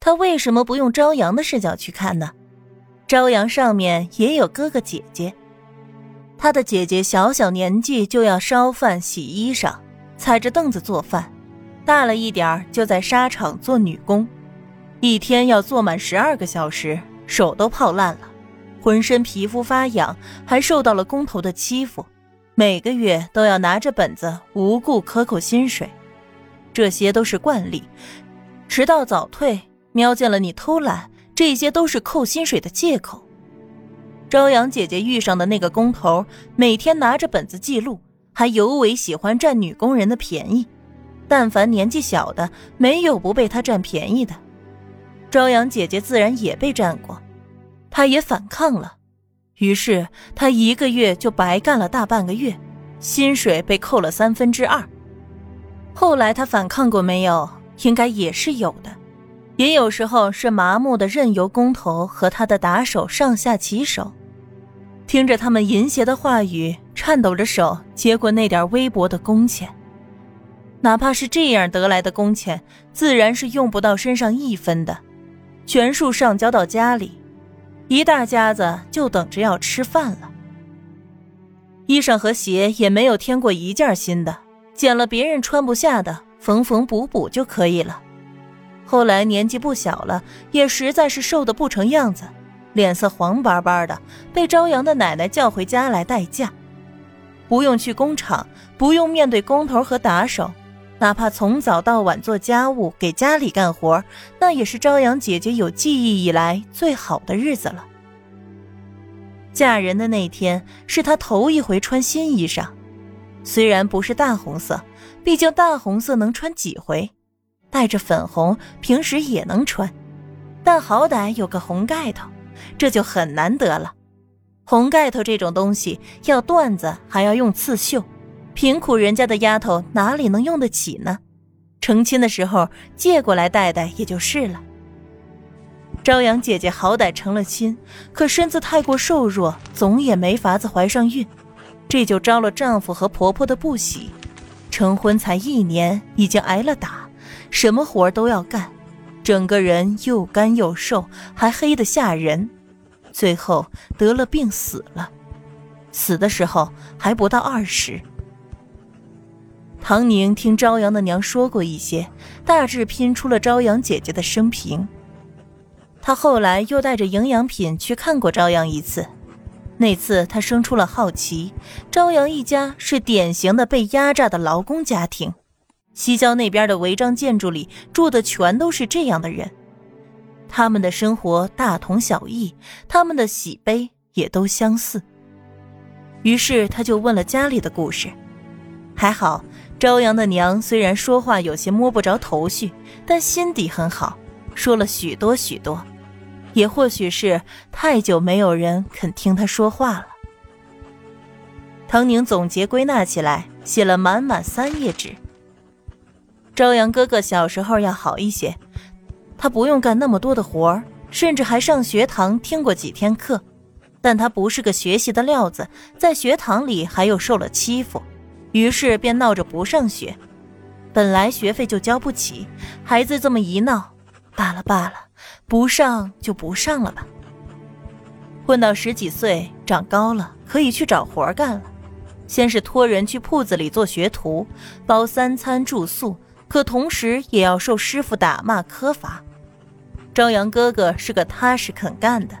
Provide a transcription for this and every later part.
他为什么不用朝阳的视角去看呢？朝阳上面也有哥哥姐姐，他的姐姐小小年纪就要烧饭、洗衣裳，踩着凳子做饭；大了一点就在纱厂做女工，一天要做满十二个小时，手都泡烂了，浑身皮肤发痒，还受到了工头的欺负，每个月都要拿着本子无故克扣薪水，这些都是惯例，迟到早退，瞄见了你偷懒。这些都是扣薪水的借口。朝阳姐姐遇上的那个工头，每天拿着本子记录，还尤为喜欢占女工人的便宜。但凡年纪小的，没有不被他占便宜的。朝阳姐姐自然也被占过，她也反抗了，于是她一个月就白干了大半个月，薪水被扣了三分之二。后来她反抗过没有？应该也是有的。也有时候是麻木的任由工头和他的打手上下其手，听着他们淫邪的话语，颤抖着手接过那点微薄的工钱。哪怕是这样得来的工钱，自然是用不到身上一分的，全数上交到家里，一大家子就等着要吃饭了。衣裳和鞋也没有添过一件新的，捡了别人穿不下的，缝缝补补就可以了。后来年纪不小了，也实在是瘦得不成样子，脸色黄巴巴的，被朝阳的奶奶叫回家来代驾，不用去工厂，不用面对工头和打手，哪怕从早到晚做家务，给家里干活，那也是朝阳姐姐有记忆以来最好的日子了。嫁人的那天是她头一回穿新衣裳，虽然不是大红色，毕竟大红色能穿几回。带着粉红，平时也能穿，但好歹有个红盖头，这就很难得了。红盖头这种东西要缎子，还要用刺绣，贫苦人家的丫头哪里能用得起呢？成亲的时候借过来戴戴也就是了。朝阳姐姐好歹成了亲，可身子太过瘦弱，总也没法子怀上孕，这就招了丈夫和婆婆的不喜。成婚才一年，已经挨了打。什么活都要干，整个人又干又瘦，还黑得吓人，最后得了病死了。死的时候还不到二十。唐宁听朝阳的娘说过一些，大致拼出了朝阳姐姐的生平。她后来又带着营养品去看过朝阳一次，那次她生出了好奇：朝阳一家是典型的被压榨的劳工家庭。西郊那边的违章建筑里住的全都是这样的人，他们的生活大同小异，他们的喜悲也都相似。于是他就问了家里的故事。还好，朝阳的娘虽然说话有些摸不着头绪，但心底很好，说了许多许多。也或许是太久没有人肯听他说话了。唐宁总结归纳起来，写了满满三页纸。朝阳哥哥小时候要好一些，他不用干那么多的活儿，甚至还上学堂听过几天课。但他不是个学习的料子，在学堂里还又受了欺负，于是便闹着不上学。本来学费就交不起，孩子这么一闹，罢了罢了，不上就不上了吧。混到十几岁，长高了，可以去找活干了。先是托人去铺子里做学徒，包三餐住宿。可同时也要受师傅打骂苛罚。朝阳哥哥是个踏实肯干的，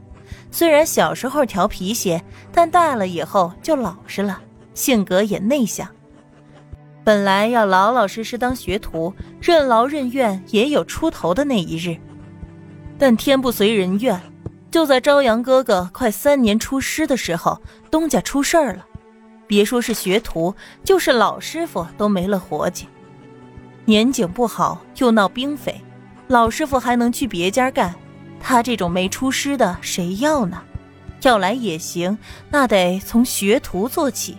虽然小时候调皮些，但大了以后就老实了，性格也内向。本来要老老实实当学徒，任劳任怨，也有出头的那一日。但天不随人愿，就在朝阳哥哥快三年出师的时候，东家出事儿了，别说是学徒，就是老师傅都没了活计。年景不好，又闹兵匪，老师傅还能去别家干，他这种没出师的谁要呢？要来也行，那得从学徒做起。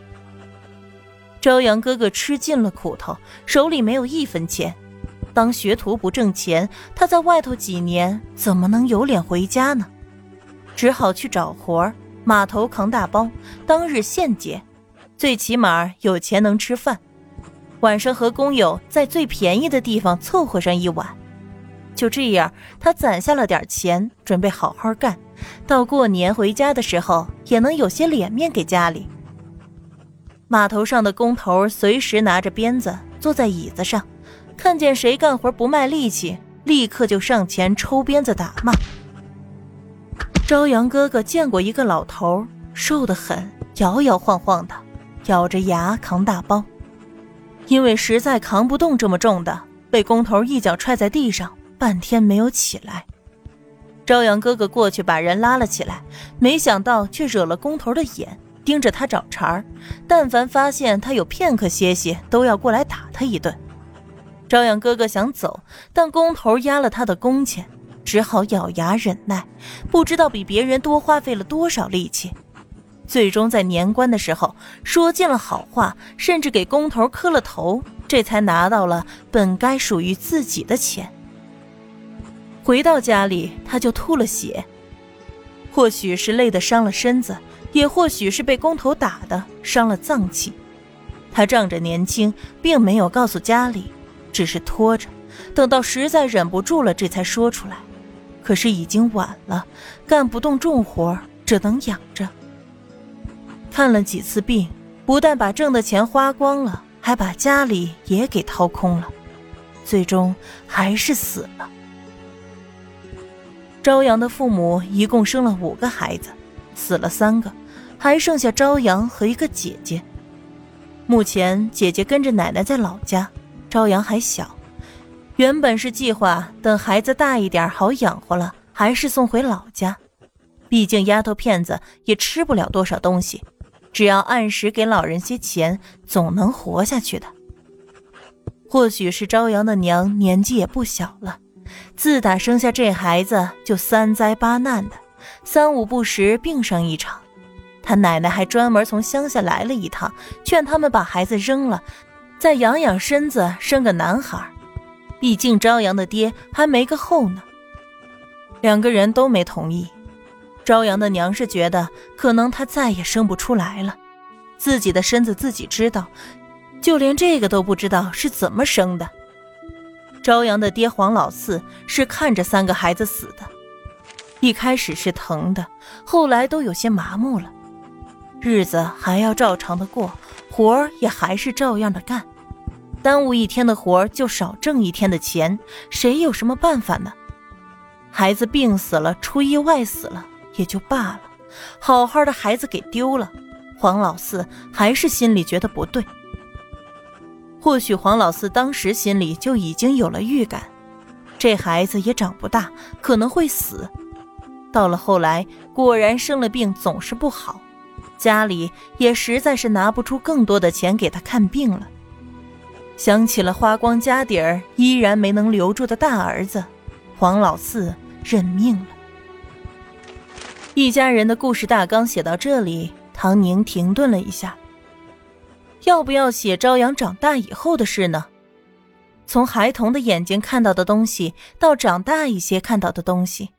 朝阳哥哥吃尽了苦头，手里没有一分钱，当学徒不挣钱，他在外头几年怎么能有脸回家呢？只好去找活儿码头扛大包，当日现结，最起码有钱能吃饭。晚上和工友在最便宜的地方凑合上一晚，就这样，他攒下了点钱，准备好好干，到过年回家的时候也能有些脸面给家里。码头上的工头随时拿着鞭子坐在椅子上，看见谁干活不卖力气，立刻就上前抽鞭子打骂。朝阳哥哥见过一个老头，瘦得很，摇摇晃晃的，咬着牙扛大包，因为实在扛不动这么重的，被工头一脚踹在地上，半天没有起来。朝阳哥哥过去把人拉了起来，没想到却惹了工头的眼，盯着他找茬儿。但凡发现他有片刻歇息，都要过来打他一顿。朝阳哥哥想走，但工头压了他的工钱。只好咬牙忍耐，不知道比别人多花费了多少力气，最终在年关的时候说尽了好话，甚至给工头磕了头，这才拿到了本该属于自己的钱。回到家里，他就吐了血，或许是累得伤了身子，也或许是被工头打的伤了脏器。他仗着年轻，并没有告诉家里，只是拖着，等到实在忍不住了，这才说出来。可是已经晚了，干不动重活，只能养着。看了几次病，不但把挣的钱花光了，还把家里也给掏空了，最终还是死了。朝阳的父母一共生了五个孩子，死了三个，还剩下朝阳和一个姐姐。目前姐姐跟着奶奶在老家，朝阳还小。原本是计划等孩子大一点好养活了，还是送回老家。毕竟丫头片子也吃不了多少东西，只要按时给老人些钱，总能活下去的。或许是朝阳的娘年纪也不小了，自打生下这孩子就三灾八难的，三五不时病上一场。他奶奶还专门从乡下来了一趟，劝他们把孩子扔了，再养养身子，生个男孩。毕竟朝阳的爹还没个后呢，两个人都没同意。朝阳的娘是觉得可能他再也生不出来了，自己的身子自己知道，就连这个都不知道是怎么生的。朝阳的爹黄老四是看着三个孩子死的，一开始是疼的，后来都有些麻木了，日子还要照常的过，活儿也还是照样的干。耽误一天的活儿就少挣一天的钱，谁有什么办法呢？孩子病死了，出意外死了也就罢了，好好的孩子给丢了，黄老四还是心里觉得不对。或许黄老四当时心里就已经有了预感，这孩子也长不大，可能会死。到了后来，果然生了病，总是不好，家里也实在是拿不出更多的钱给他看病了。想起了花光家底儿依然没能留住的大儿子，黄老四认命了。一家人的故事大纲写到这里，唐宁停顿了一下。要不要写朝阳长大以后的事呢？从孩童的眼睛看到的东西，到长大一些看到的东西。